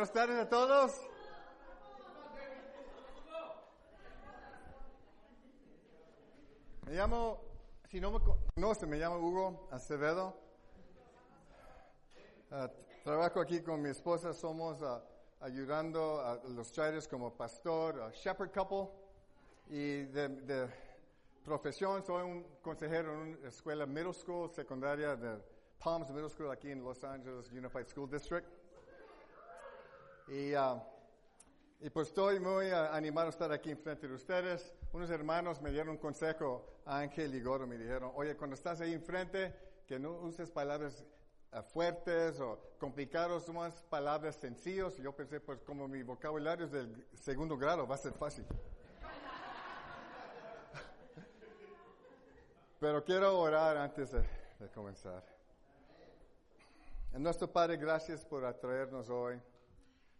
Buenas tardes a todos. Me llamo, si no me conoce, me llamo Hugo Acevedo. Uh, trabajo aquí con mi esposa, somos uh, ayudando a los traders como pastor, uh, shepherd couple. Y de, de, profesión soy un consejero en una escuela middle school, secundaria de Palms Middle School aquí en Los Angeles Unified School District. Y, y pues estoy muy animado a estar aquí enfrente de ustedes. Unos hermanos me dieron un consejo, Ángel y Goro me dijeron, oye, cuando estás ahí enfrente, que no uses palabras fuertes o complicados, más palabras sencillas. Yo pensé, pues como mi vocabulario es del segundo grado, va a ser fácil. Pero quiero orar antes de, de comenzar. En nuestro Padre, gracias por atraernos hoy.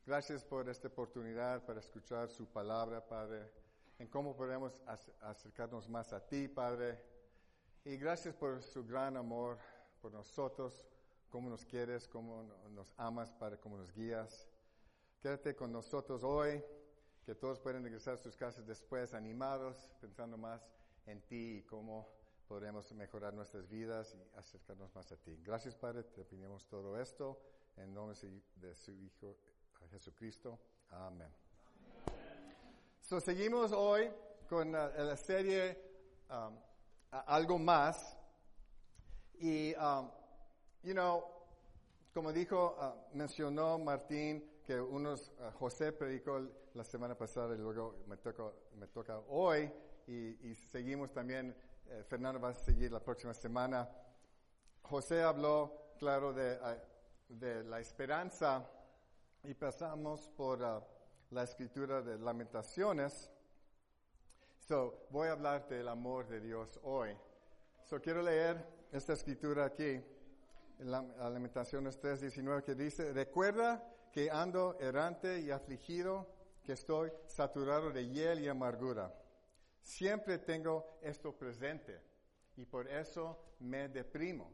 Gracias por esta oportunidad para escuchar su palabra, Padre, en cómo podemos acercarnos más a ti, Padre. Y gracias por su gran amor por nosotros, cómo nos quieres, cómo nos amas, Padre, cómo nos guías. Quédate con nosotros hoy, que todos pueden regresar a sus casas después animados, pensando más en ti y cómo podremos mejorar nuestras vidas y acercarnos más a ti. Gracias, Padre, te pedimos todo esto en nombre de su Hijo Jesucristo. Amén. So, seguimos hoy con uh, la serie um, Algo Más. Y, um, you know, como dijo, uh, mencionó Martín que unos, uh, José predicó la semana pasada y luego me toca, me toca hoy y, y seguimos también, eh, Fernando va a seguir la próxima semana. José habló, claro, de, de la esperanza y pasamos por uh, la escritura de lamentaciones. So, voy a hablar del amor de Dios hoy. So, quiero leer esta escritura aquí, en la, Lamentaciones 3.19, que dice, recuerda que ando errante y afligido, que estoy saturado de hiel y amargura. Siempre tengo esto presente y por eso me deprimo.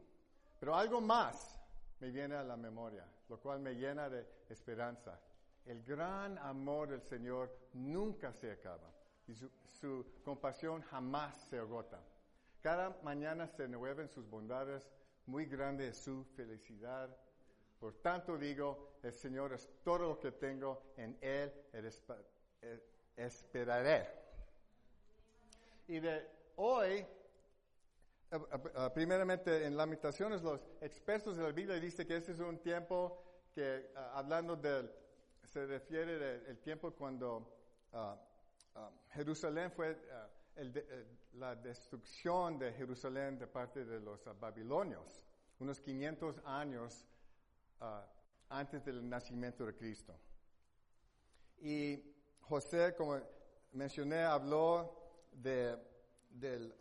Pero algo más me viene a la memoria, lo cual me llena de esperanza. El gran amor del Señor nunca se acaba y su, compasión jamás se agota. Cada mañana se renuevan sus bondades, muy grande es su felicidad. Por tanto digo, el Señor es todo lo que tengo, en Él esperaré. Y de hoy primeramente, en Lamentaciones, los expertos de la Biblia dicen que este es un tiempo que, uh, hablando del, se refiere del tiempo cuando uh, Jerusalén fue el de, la destrucción de Jerusalén de parte de los babilonios, unos 500 años antes del nacimiento de Cristo. Y José, como mencioné, habló de, del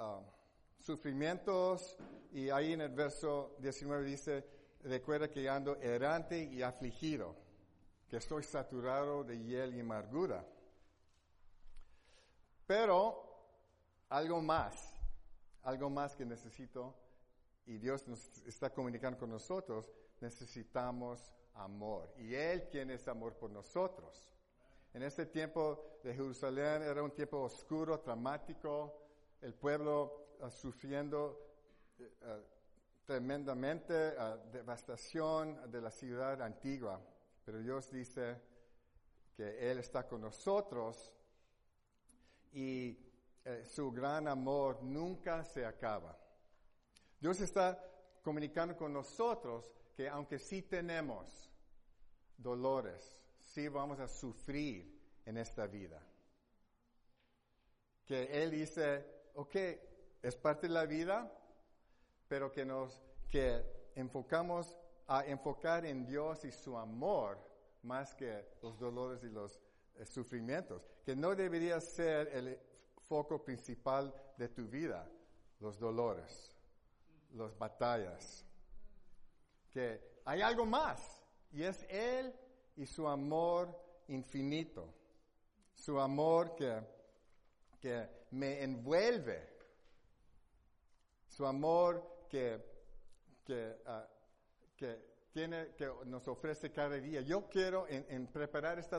sufrimientos y ahí en el verso 19 dice, recuerda que ando errante y afligido, que estoy saturado de hiel y amargura. Pero algo más, algo más que necesito, y Dios nos está comunicando con nosotros, necesitamos amor. Y Él tiene ese amor por nosotros. En este tiempo de Jerusalén era un tiempo oscuro, dramático, el pueblo sufriendo uh, tremendamente devastación de la ciudad antigua. Pero Dios dice que Él está con nosotros y eh, su gran amor nunca se acaba. Dios está comunicando con nosotros que aunque sí tenemos dolores, sí vamos a sufrir en esta vida. Que Él dice, ok, es parte de la vida, pero que nos, que enfocamos a enfocar en Dios y su amor más que los dolores y los eh, sufrimientos, que no debería ser el foco principal de tu vida, los dolores, las batallas, que hay algo más, y es Él y su amor infinito, su amor que, que me envuelve su amor que, que, uh, que tiene, que nos ofrece cada día. Yo quiero, en, preparar esta,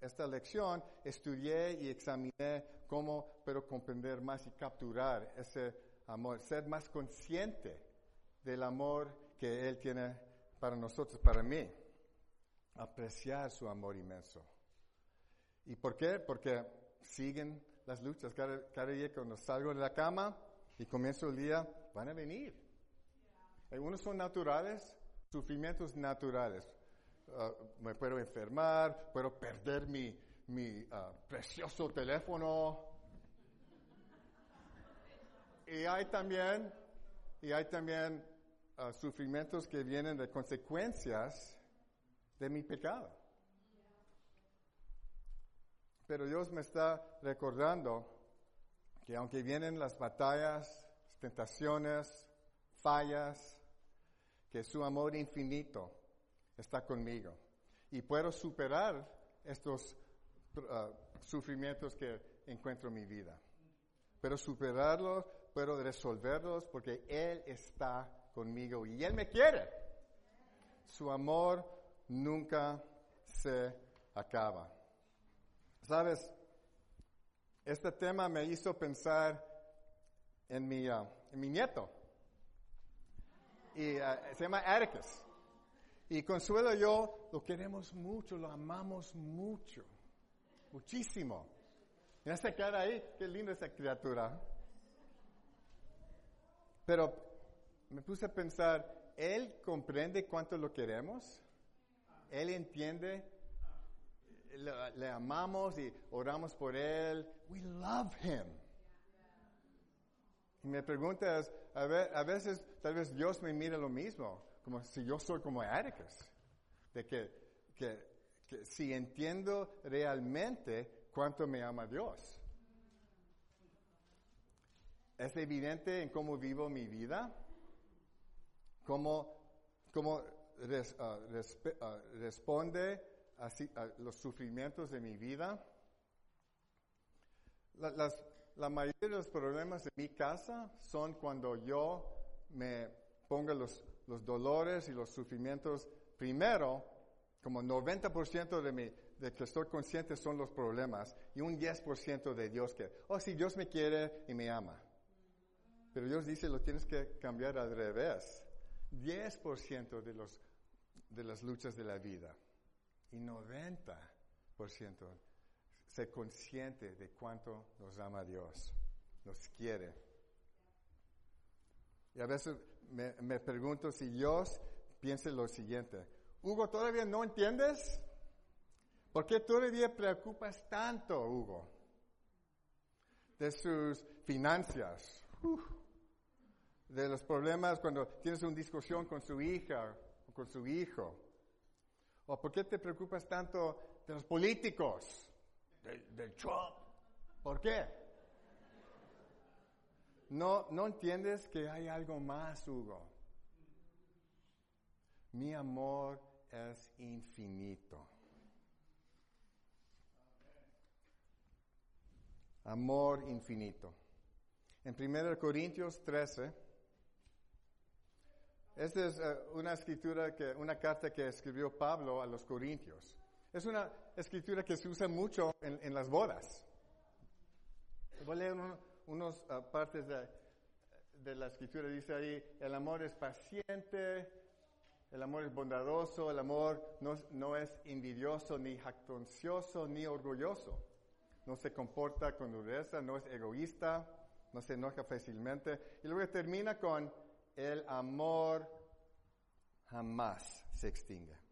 esta lección, estudié y examiné cómo, pero comprender más y capturar ese amor, ser más consciente del amor que Él tiene para nosotros, para mí. Apreciar su amor inmenso. ¿Y por qué? Porque siguen las luchas. Cada, cada día cuando salgo de la cama y comienzo el día, van a venir. Algunos son naturales, sufrimientos naturales. Ah, me puedo enfermar, puedo perder mi, mi ah, precioso teléfono. Y hay también, y hay también ah, sufrimientos que vienen de consecuencias de mi pecado. Pero Dios me está recordando que aunque vienen las batallas, tentaciones, fallas, que su amor infinito está conmigo. Y puedo superar estos uh, sufrimientos que encuentro en mi vida. Pero superarlos, puedo resolverlos porque Él está conmigo y Él me quiere. Su amor nunca se acaba. Sabes, este tema me hizo pensar en mi, uh, en mi nieto. Y uh, se llama Atticus. Y Consuelo y yo lo queremos mucho, lo amamos mucho. Muchísimo. Mira esa cara ahí, qué linda esa criatura. Pero me puse a pensar, ¿él comprende cuánto lo queremos? ¿Él entiende? Le, le, amamos y oramos por él. We love him. Y me preguntas, a, ver, a veces tal vez Dios me mira lo mismo, como si yo soy como Atticus, de que, que, que si entiendo realmente cuánto me ama Dios. Es evidente en cómo vivo mi vida, cómo, cómo res, uh, uh, responde a, a, los sufrimientos de mi vida. La mayoría de los problemas de mi casa son cuando yo me pongo los, los dolores y los sufrimientos primero, como 90% de mi, de que estoy consciente son los problemas y un 10% de Dios que, oh, sí, Dios me quiere y me ama. Pero Dios dice, lo tienes que cambiar al revés. 10% de, los, de las luchas de la vida y 90% ser consciente de cuánto nos ama Dios, nos quiere. Y a veces me, me, pregunto si Dios piensa lo siguiente, Hugo, ¿todavía no entiendes? ¿Por qué todavía preocupas tanto, Hugo? De sus finanzas, de los problemas cuando tienes una discusión con su hija o con su hijo. ¿O por qué te preocupas tanto de los políticos? Del, del Trump. ¿Por qué? No, no entiendes que hay algo más, Hugo. Mi amor es infinito. Amor infinito. En 1 Corintios 13, esta es uh, una escritura que, una carta que escribió Pablo a los Corintios. Es una escritura que se usa mucho en, en las bodas. Voy a leer uno, unas uh, partes de, de, la escritura. Dice ahí, el amor es paciente, el amor es bondadoso, el amor no, no es envidioso, ni jactancioso, ni orgulloso. No se comporta con dureza, no es egoísta, no se enoja fácilmente. Y luego termina con, el amor jamás se extingue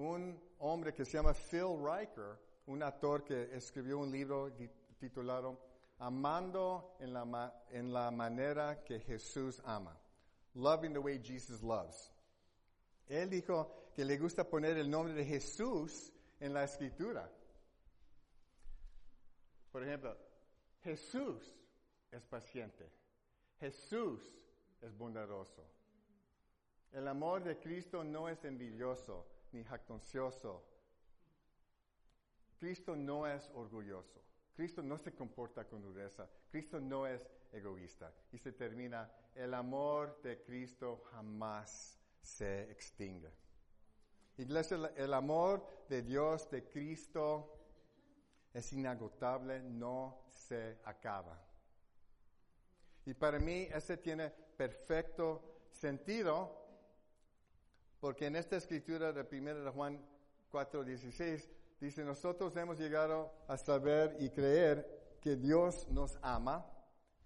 un hombre que se llama Phil Riker, un actor que escribió un libro titulado Amando en la, en la manera que Jesús ama. Loving the way Jesus loves. Él dijo que le gusta poner el nombre de Jesús en la escritura. Por ejemplo, Jesús es paciente. Jesús es bondadoso. El amor de Cristo no es envidioso ni jactancioso. Cristo no es orgulloso. Cristo no se comporta con dureza. Cristo no es egoísta. Y se termina, el amor de Cristo jamás se extingue. Iglesia, el amor de Dios, de Cristo, es inagotable, no se acaba. Y para mí ese tiene perfecto sentido, porque en esta escritura de 1 de Juan 4:16 dice, nosotros hemos llegado a saber y creer que Dios nos ama,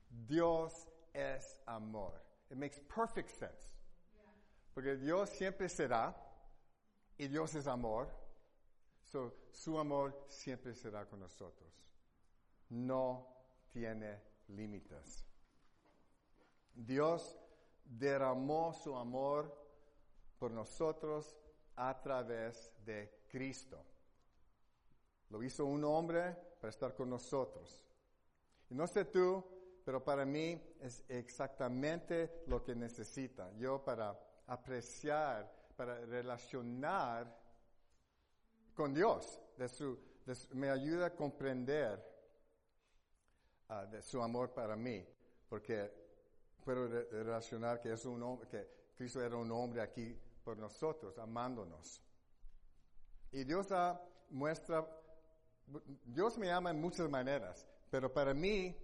Dios es amor. It makes perfect sense. Porque Dios siempre será y Dios es amor. su amor siempre será con nosotros. No tiene límites. Dios derramó su amor por nosotros a través de Cristo. Lo hizo un hombre para estar con nosotros. Y no sé tú, pero para mí es exactamente lo que necesita. Yo para apreciar, para relacionar con Dios, de su, me ayuda a comprender ah, su amor para mí, porque puedo relacionar que es un que Cristo era un hombre aquí por nosotros, amándonos. Y Dios muestra, Dios me ama en muchas maneras, pero para mí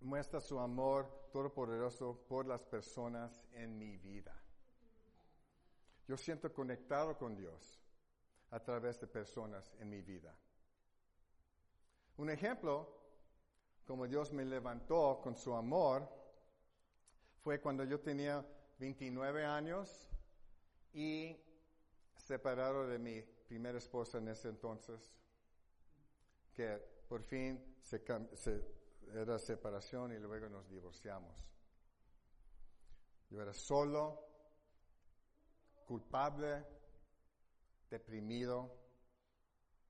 muestra su amor todopoderoso por las personas en mi vida. Yo siento conectado con Dios a través de personas en mi vida. Un ejemplo, como Dios me levantó con su amor, fue cuando yo tenía 29 años y separado de mi primera esposa en ese entonces, que por fin se, era separación y luego nos divorciamos. Yo era solo, culpable, deprimido,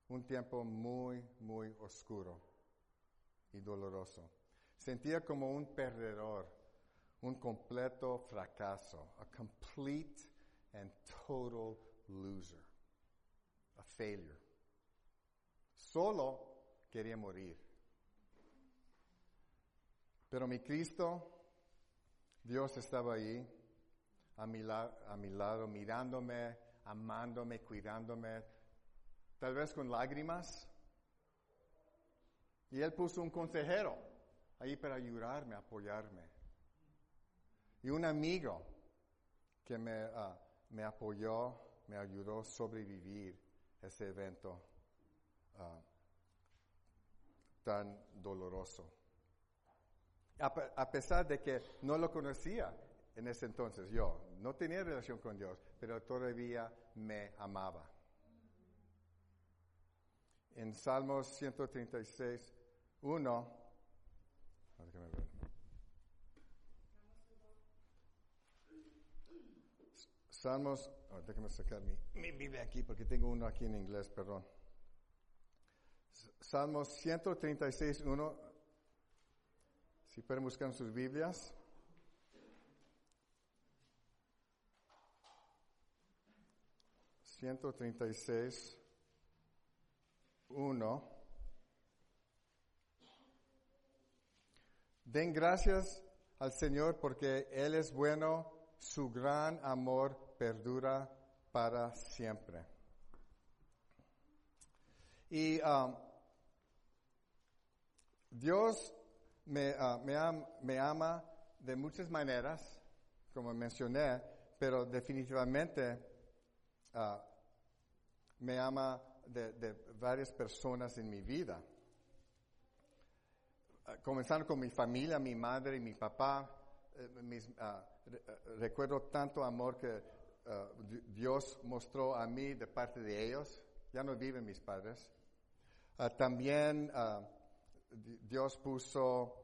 un tiempo muy, muy oscuro y doloroso. Sentía como un perdedor, un completo fracaso, a complete and total loser, a failure. Solo quería morir. Pero mi Cristo, Dios estaba ahí, a mi, a mi lado, mirándome, amándome, cuidándome, tal vez con lágrimas. Y Él puso un consejero ahí para ayudarme, apoyarme. Y un amigo que me, ah, me apoyó, me ayudó a sobrevivir ese evento ah, tan doloroso. A, pesar de que no lo conocía en ese entonces, yo no tenía relación con Dios, pero todavía me amaba. En Salmos 136, 1, Salmos, oh, sacar mi, mi Biblia aquí porque tengo uno aquí en inglés, perdón. Salmos 136, 1. Si pueden buscar sus Biblias. Ciento treinta y seis, uno. Den gracias al Señor porque Él es bueno, su gran amor perdura para siempre. Y um, Dios me, uh, me, ama de muchas maneras, como mencioné, pero definitivamente uh, me ama de, varias personas en mi vida. Uh, comenzando con mi familia, mi madre y mi papá, eh, recuerdo tanto amor que Uh, Dios mostró a mí de parte de ellos. Ya no viven mis padres. Uh, también uh, Dios puso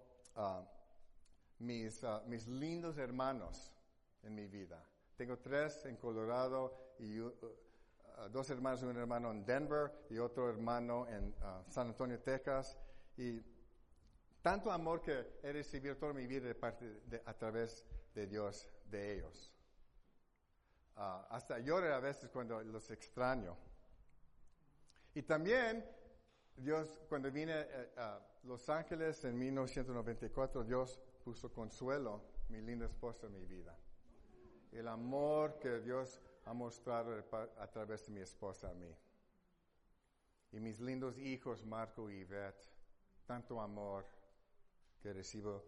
mis, mis lindos hermanos en mi vida. Tengo tres en Colorado y dos hermanos, un hermano en Denver y otro hermano en San Antonio, Texas. Y tanto amor que he recibido toda mi vida de parte a través de Dios, de ellos. Ah, hasta lloro a veces cuando los extraño. Y también Dios, cuando vine eh, a Los Ángeles en 1994, Dios puso consuelo, mi linda esposa, en mi vida. El amor que Dios ha mostrado a través de mi esposa a mí. Y mis lindos hijos, Marco y Yvette, tanto amor que recibo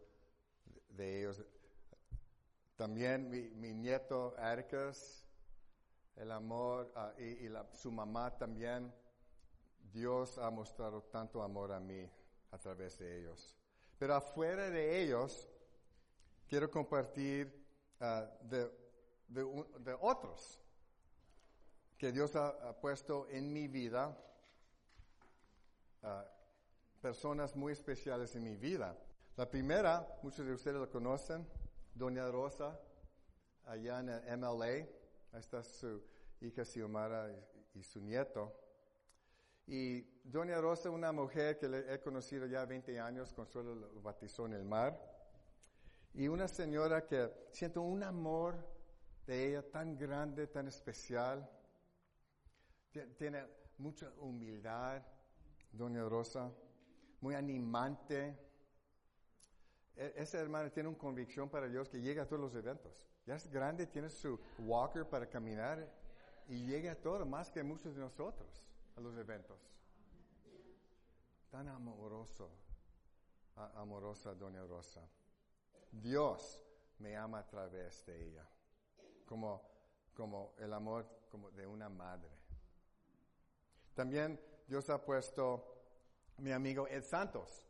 de ellos. También mi, nieto Ericas, el amor, ah, y, su mamá también. Dios ha mostrado tanto amor a mí a través de ellos. Pero afuera de ellos, quiero compartir ah, de, otros que Dios ha, puesto en mi vida, ah, personas muy especiales en mi vida. La primera, muchos de ustedes la conocen, Doña Rosa, allá en MLA. Ahí está su hija Xiomara y, su nieto. Y Doña Rosa, una mujer que le he conocido ya 20 años, Consuelo lo bautizó en el mar. Y una señora que siento un amor de ella tan grande, tan especial. Tiene mucha humildad, Doña Rosa, muy animante e, esa hermana tiene una convicción para Dios que llega a todos los eventos. Ya es grande, tiene su walker para caminar y llega a todo, más que muchos de nosotros, a los eventos. Tan amoroso, amorosa Doña Rosa. Dios me ama a través de ella, como, como el amor como de una madre. También Dios ha puesto mi amigo Ed Santos.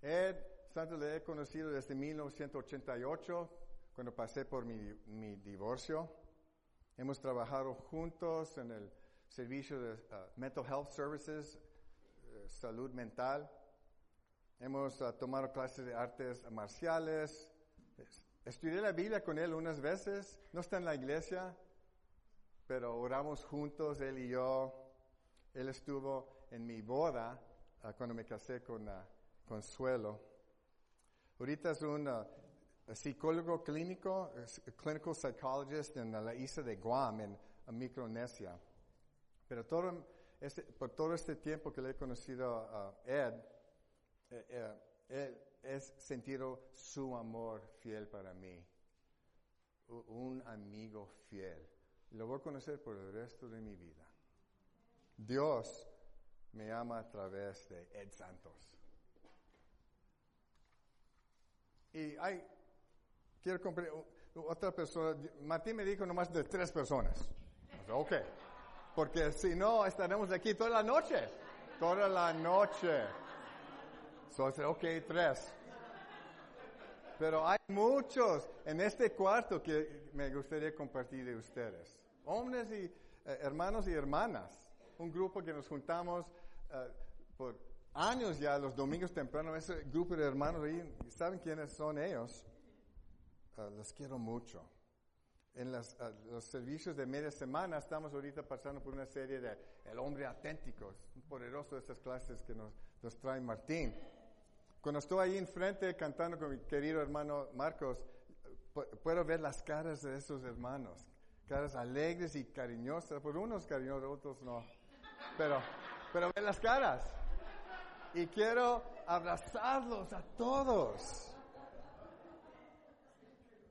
Ed Santo le he conocido desde 1988, cuando pasé por mi, divorcio. Hemos trabajado juntos en el servicio de uh, Mental Health Services, eh, salud mental. Hemos uh, tomado clases de artes marciales. Estudié la Biblia con él unas veces. No está en la iglesia, pero oramos juntos, él y yo. Él estuvo en mi boda uh, cuando me casé con Consuelo. Ahorita es un uh, psicólogo clínico, clinical psychologist en la isla de Guam, en, Micronesia. Pero todo este, por todo este tiempo que le he conocido a Ed, eh, eh, he sentido su amor fiel para mí. Un amigo fiel. Lo voy a conocer por el resto de mi vida. Dios me ama a través de Ed Santos. Y hay, quiero comprar otra persona, Martín me dijo nomás de tres personas. ok, porque si no estaremos aquí toda la noche, toda la noche. Entonces, ok, tres. Pero hay muchos en este cuarto que me gustaría compartir de ustedes. Hombres y eh, hermanos y hermanas. Un grupo que nos juntamos uh, por años ya, los domingos temprano, ese grupo de hermanos ahí, ¿saben quiénes son ellos? Ah, los quiero mucho. En ah, los servicios de media semana estamos ahorita pasando por una serie de El hombre auténtico, un poderoso de estas clases que nos, nos trae Martín. Cuando estoy ahí enfrente cantando con mi querido hermano Marcos, puedo ver las caras de esos hermanos, caras alegres y cariñosas, por unos cariñosos, otros no, pero, pero ver las caras y quiero abrazarlos a todos.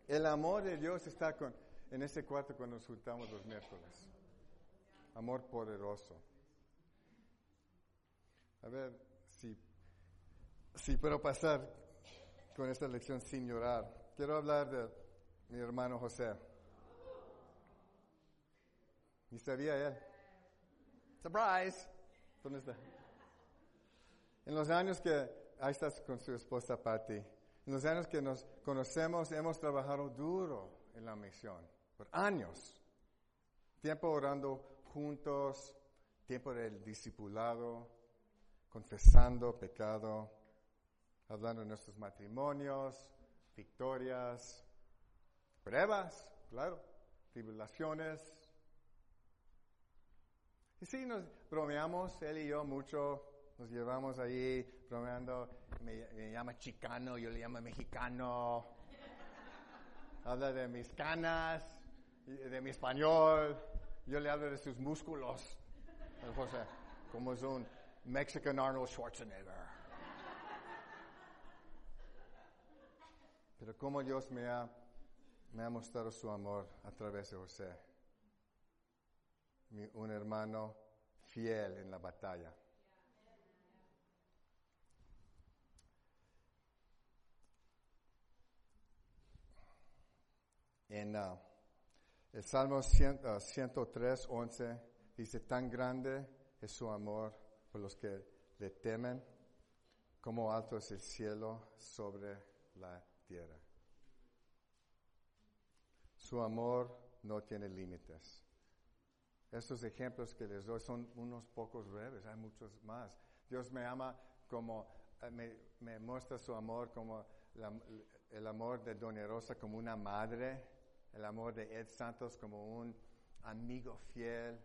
El amor de Dios está con, en ese cuarto cuando nos juntamos los miércoles. Amor poderoso. A ver si, si puedo pasar con esta lección sin llorar. Quiero hablar de mi hermano José. ¿Y sabía él? Surprise. ¿Dónde está? En los años que, ahí estás con su esposa Patty, en los años que nos conocemos hemos trabajado duro en la misión, por años. Tiempo orando juntos, tiempo del discipulado, confesando pecado, hablando de nuestros matrimonios, victorias, pruebas, claro, tribulaciones. Y sí, nos bromeamos, él y yo, mucho nos llevamos ahí bromeando, me, llama chicano, yo le llamo mexicano. Habla de mis canas, de mi español, yo le hablo de sus músculos. José, como son Mexican Arnold Schwarzenegger. Pero como Dios me ha, me ha mostrado su amor a través de José, un hermano fiel en la batalla. En ah, el Salmo 100, ah, 103, 11 dice, tan grande es su amor por los que le temen, como alto es el cielo sobre la tierra. Su amor no tiene límites. Estos ejemplos que les doy son unos pocos breves, hay muchos más. Dios me ama como, eh, me, muestra su amor como el amor de Doña Rosa como una madre, el amor de Ed Santos como un amigo fiel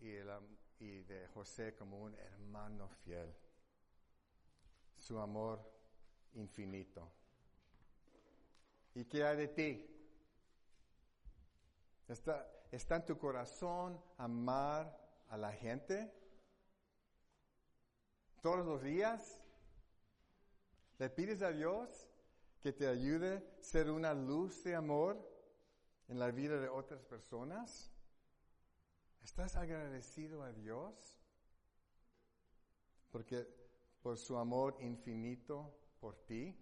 y, el y de José como un hermano fiel. Su amor infinito. ¿Y qué hay de ti? ¿Está, ¿Está en tu corazón amar a la gente? ¿Todos los días? ¿Le pides a Dios que te ayude a ser una luz de amor en la vida de otras personas? ¿Estás agradecido a Dios? Porque por su amor infinito por ti.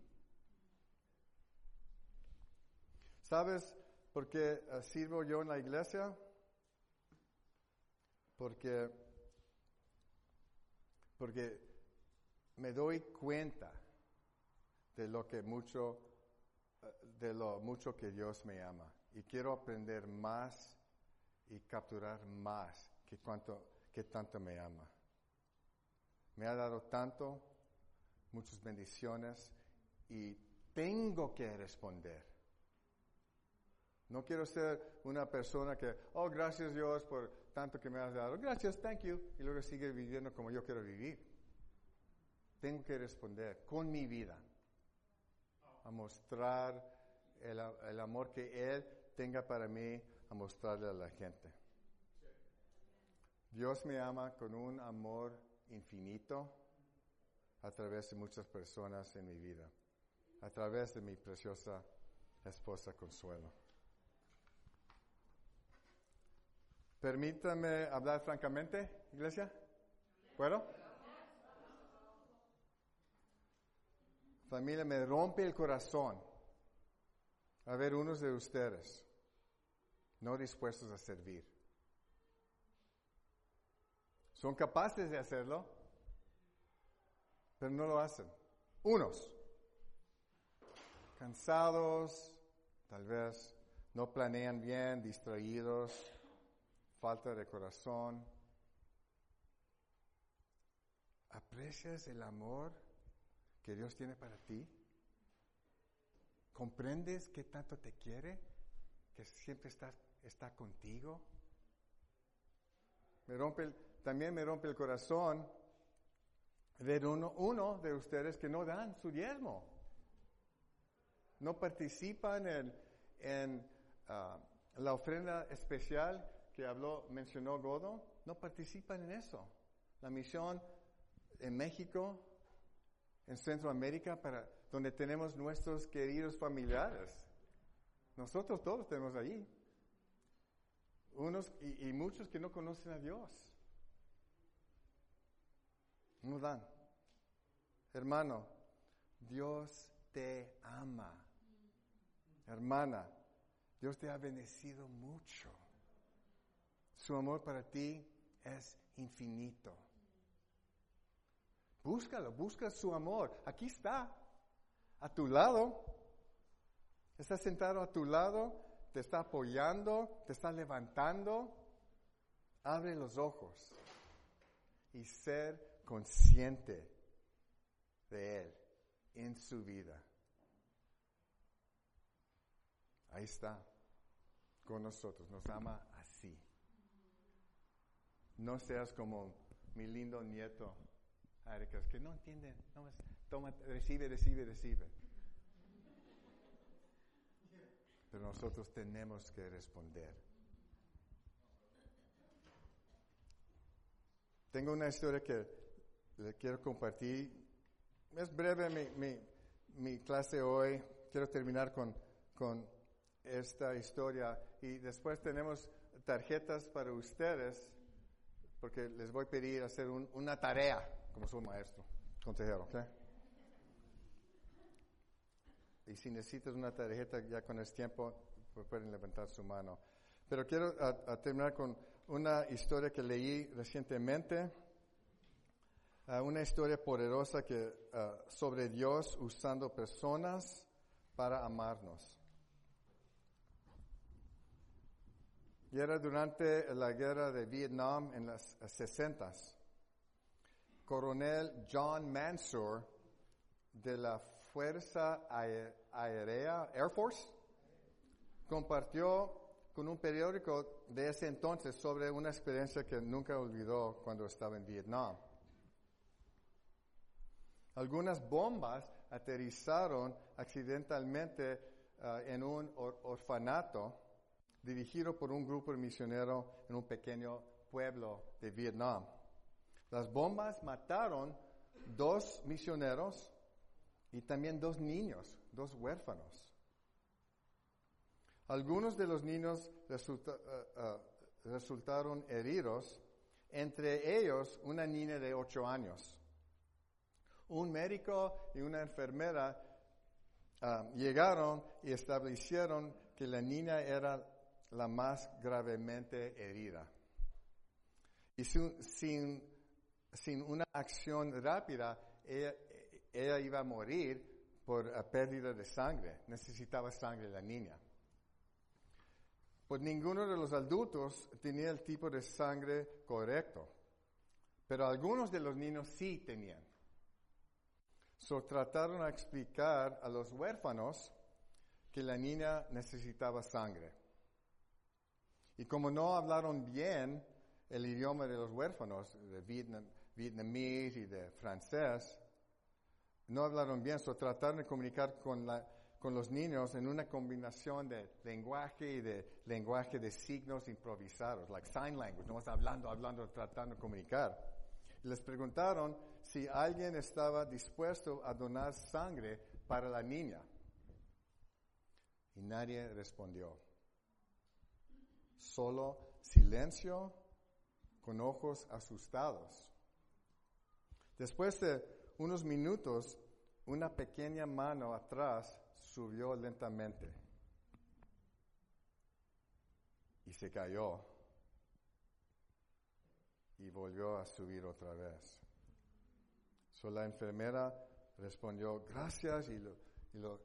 ¿Sabes por qué eh, sirvo yo en la iglesia? Porque, porque me doy cuenta de lo que mucho, eh, de lo mucho que Dios me ama. Y quiero aprender más y capturar más que cuanto, que tanto me ama. Me ha dado tanto, muchas bendiciones y tengo que responder. No quiero ser una persona que, oh, gracias Dios por tanto que me has dado. Gracias, thank you. Y luego sigue viviendo como yo quiero vivir. Tengo que responder con mi vida a mostrar el, el amor que Él tenga para mí, a mostrarle a la gente. Dios me ama con un amor infinito a través de muchas personas en mi vida, a través de mi preciosa esposa Consuelo. Permítame hablar francamente, iglesia. ¿Puedo? Familia, me rompe el corazón a ver unos de ustedes no dispuestos a servir. Son capaces de hacerlo, pero no lo hacen. Unos, cansados, tal vez no planean bien, distraídos, falta de corazón. ¿Aprecias el amor que Dios tiene para ti? ¿Comprendes qué tanto te quiere? ¿Que siempre está, está contigo? Me rompe también me rompe el corazón ver uno, uno de ustedes que no dan su diezmo. No participan en, ah, la ofrenda especial que habló, mencionó Godo. No participan en eso. La misión en México, en Centroamérica, para donde tenemos nuestros queridos familiares. Nosotros todos tenemos allí. Unos y, y muchos que no conocen a Dios. No dan. Hermano, Dios te ama. Hermana, Dios te ha bendecido mucho. Su amor para ti es infinito. Búscalo, busca su amor. Aquí está, a tu lado. Está sentado a tu lado, te está apoyando, te está levantando. Abre los ojos y ser consciente de Él en su vida. Ahí está, con nosotros, nos ama así. No seas como mi lindo nieto, que no entiende, toma, recibe, recibe, recibe. Pero nosotros tenemos que responder. Tengo una historia que le quiero compartir. Es breve mi, mi, mi clase hoy. Quiero terminar con, con esta historia y después tenemos tarjetas para ustedes porque les voy a pedir hacer un, una tarea como su maestro, consejero. ¿ok? Y si necesitas una tarjeta ya con este tiempo, pues pueden levantar su mano. Pero quiero a, a terminar con una historia que leí recientemente, uh, una historia poderosa que, uh, sobre Dios usando personas para amarnos. Y era durante la guerra de Vietnam en las 60 Coronel John Mansour de la Fuerza Aérea, Air Force, compartió con un periódico de ese entonces sobre una experiencia que nunca olvidó cuando estaba en Vietnam. Algunas bombas aterrizaron accidentalmente uh, en un or orfanato dirigido por un grupo de misioneros en un pequeño pueblo de Vietnam. Las bombas mataron dos misioneros y también dos niños, dos huérfanos. Algunos de los niños uh, uh, resultaron heridos, entre ellos una niña de ocho años. Un médico y una enfermera uh, llegaron y establecieron que la niña era la más gravemente herida. Y sin, sin, sin una acción rápida, ella, ella, iba a morir por pérdida de sangre. Necesitaba sangre la niña. Pues ninguno de los adultos tenía el tipo de sangre correcto, pero algunos de los niños sí tenían. So trataron a explicar a los huérfanos que la niña necesitaba sangre. Y como no hablaron bien el idioma de los huérfanos, de vietnam, vietnamés y de francés, no hablaron bien, so trataron de comunicar con, los niños en una combinación de lenguaje y de lenguaje de signos improvisados, like sign language, no hablando, hablando, tratando de comunicar. Les preguntaron si alguien estaba dispuesto a donar sangre para la niña. Y nadie respondió solo silencio con ojos asustados. Después de unos minutos, una pequeña mano atrás subió lentamente y se cayó y volvió a subir otra vez. So, la enfermera respondió gracias y lo,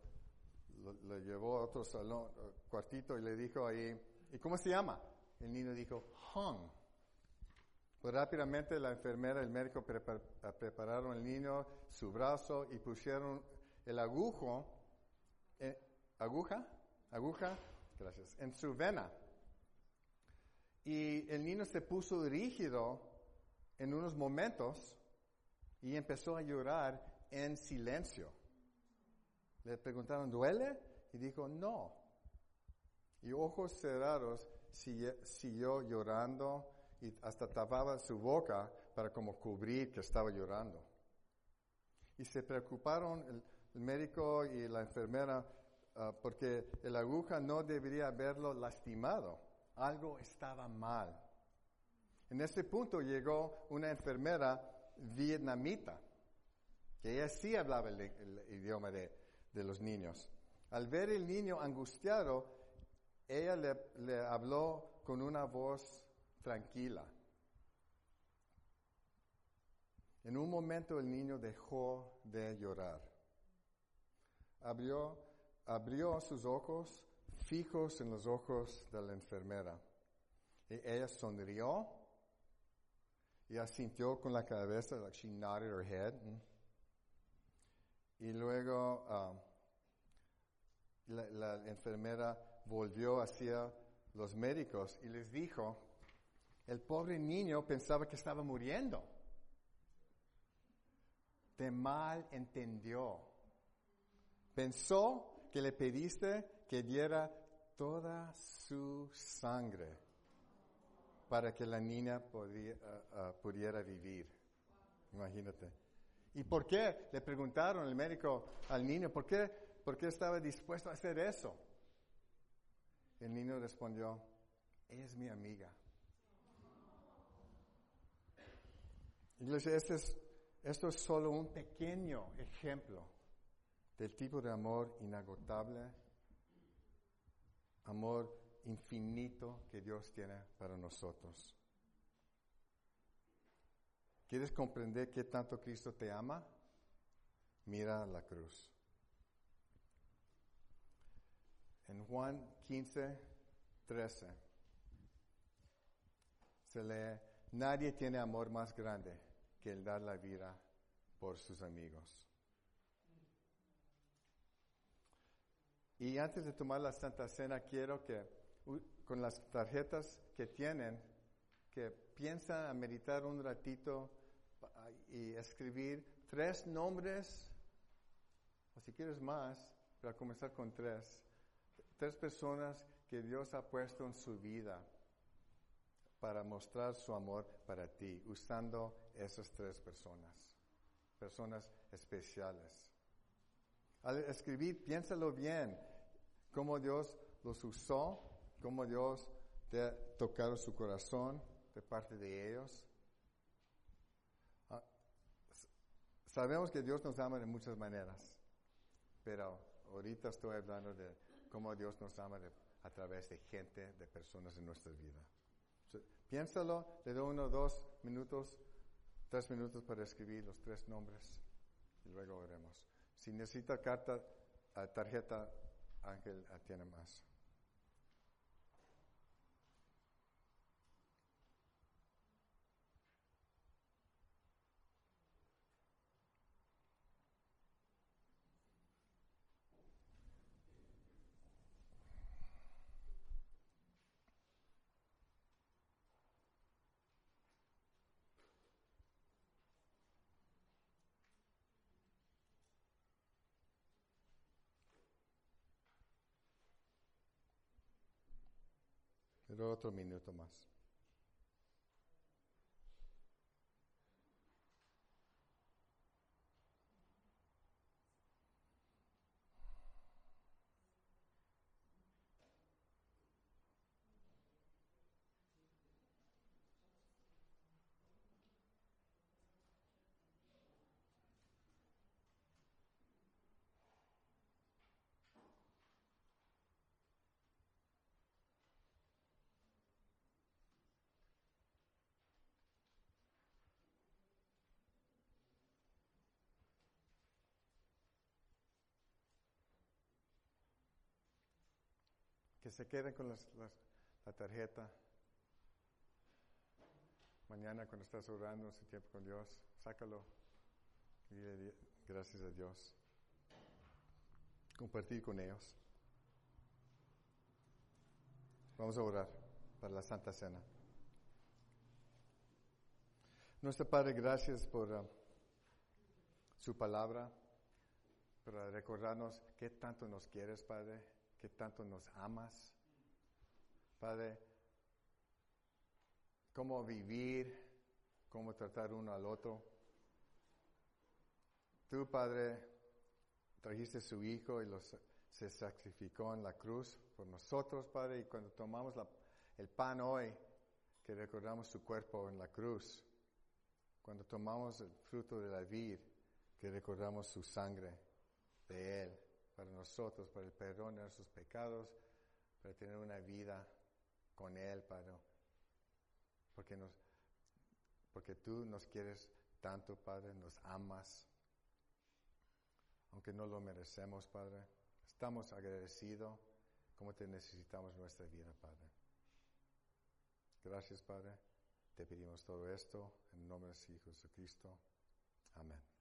llevó a otro salón, cuartito y le dijo ahí, ¿Y cómo se llama? El niño dijo, Hung. Pues rápidamente la enfermera y el médico prepar, prepararon el niño, su brazo y pusieron el agujo, eh, aguja, aguja, gracias, en su vena. Y el niño se puso rígido en unos momentos y empezó a llorar en silencio. Le preguntaron, ¿duele? Y dijo, no y ojos cerrados siguió llorando y hasta tapaba su boca para como cubrir que estaba llorando. Y se preocuparon el, médico y la enfermera uh, porque el aguja no debería haberlo lastimado. Algo estaba mal. En ese punto llegó una enfermera vietnamita, que ella sí hablaba el, idioma de, de los niños. Al ver el niño angustiado, ella le habló con una voz tranquila. En un momento el niño dejó de llorar. Abrió, abrió sus ojos fijos en los ojos de la enfermera. Y ella sonrió y asintió con la cabeza, like she nodded her head. Y luego la, la enfermera volvió hacia los médicos y les dijo, el pobre niño pensaba que estaba muriendo. De mal entendió. Pensó que le pediste que diera toda su sangre para que la niña uh, uh, pudiera vivir. Imagínate. ¿Y por qué? Le preguntaron el médico al niño, ¿por qué, ¿por qué estaba dispuesto a hacer eso? El niño respondió, es mi amiga. Iglesia, este es, esto es solo un pequeño ejemplo del tipo de amor inagotable, amor infinito que Dios tiene para nosotros. ¿Quieres comprender qué tanto Cristo te ama? Mira la cruz. En Juan 15, 13 se lee, nadie tiene amor más grande que el dar la vida por sus amigos. Y antes de tomar la Santa Cena, quiero que con las tarjetas que tienen, que piensan a meditar un ratito y escribir tres nombres, o si quieres más, para comenzar con tres, tres personas que Dios ha puesto en su vida para mostrar su amor para ti, usando esas tres personas, personas especiales. Al escribir, piénsalo bien, cómo Dios los usó, cómo Dios te ha tocado su corazón de parte de ellos. Ah, sabemos que Dios nos ama de muchas maneras, pero ahorita estoy hablando de cómo Dios nos ama a través de gente, de personas en nuestra vida. Piénsalo, le doy uno, dos minutos, tres minutos para escribir los tres nombres y luego veremos. Si necesita carta, tarjeta, Ángel tiene más. Otro minuto más. Que se queden con la tarjeta. Mañana cuando estás orando ese tiempo con Dios, sácalo. Y gracias a Dios. Compartir con ellos. Vamos a orar para la Santa Cena. Nuestro Padre, gracias por uh, su palabra, para recordarnos qué tanto nos quieres, Padre que tanto nos amas. Padre, cómo vivir, cómo tratar uno al otro. Tú, Padre, trajiste a su Hijo y los, se sacrificó en la cruz por nosotros, Padre, y cuando tomamos el pan hoy, que recordamos su cuerpo en la cruz, cuando tomamos el fruto de la vid, que recordamos su sangre de Él para nosotros, para el perdón de nuestros pecados, para tener una vida con Él, Padre. Porque, porque tú nos quieres tanto, Padre, nos amas, aunque no lo merecemos, Padre. Estamos agradecidos como te necesitamos nuestra vida, Padre. Gracias, Padre. Te pedimos todo esto en nombre de Jesucristo. Amén.